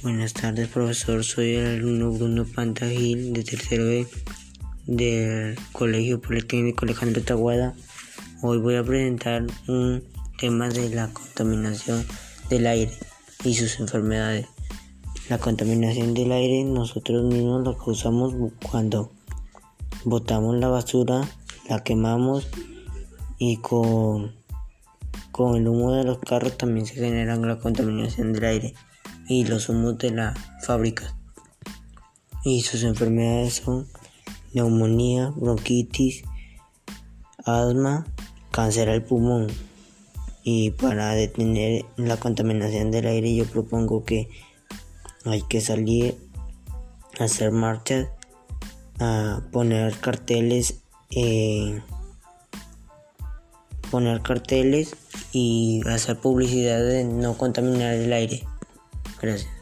Buenas tardes, profesor. Soy el alumno Bruno Pantagil de tercero B del Colegio Politécnico Alejandro Taguada. Hoy voy a presentar un tema de la contaminación del aire y sus enfermedades. La contaminación del aire nosotros mismos la causamos cuando botamos la basura, la quemamos y con, con el humo de los carros también se genera la contaminación del aire y los humos de la fábrica. Y sus enfermedades son neumonía, bronquitis, asma, cáncer al pulmón. Y para detener la contaminación del aire yo propongo que hay que salir a hacer marchas, a poner carteles, eh, poner carteles y hacer publicidad de no contaminar el aire. Gracias.